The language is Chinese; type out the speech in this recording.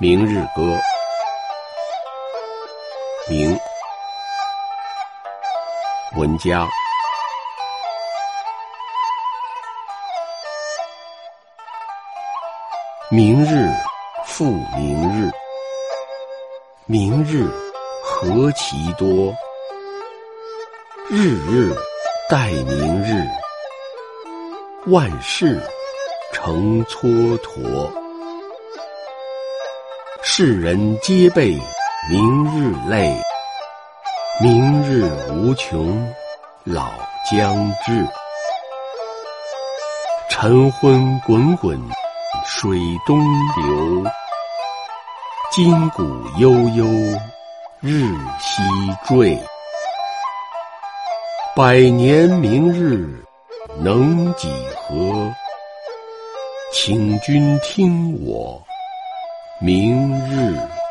明日歌，明，文家。明日复明日，明日何其多，日日待明日，万事成蹉跎。世人皆备明日泪，明日无穷老将至。晨昏滚滚水东流，今古悠悠日西坠。百年明日能几何？请君听我。明日。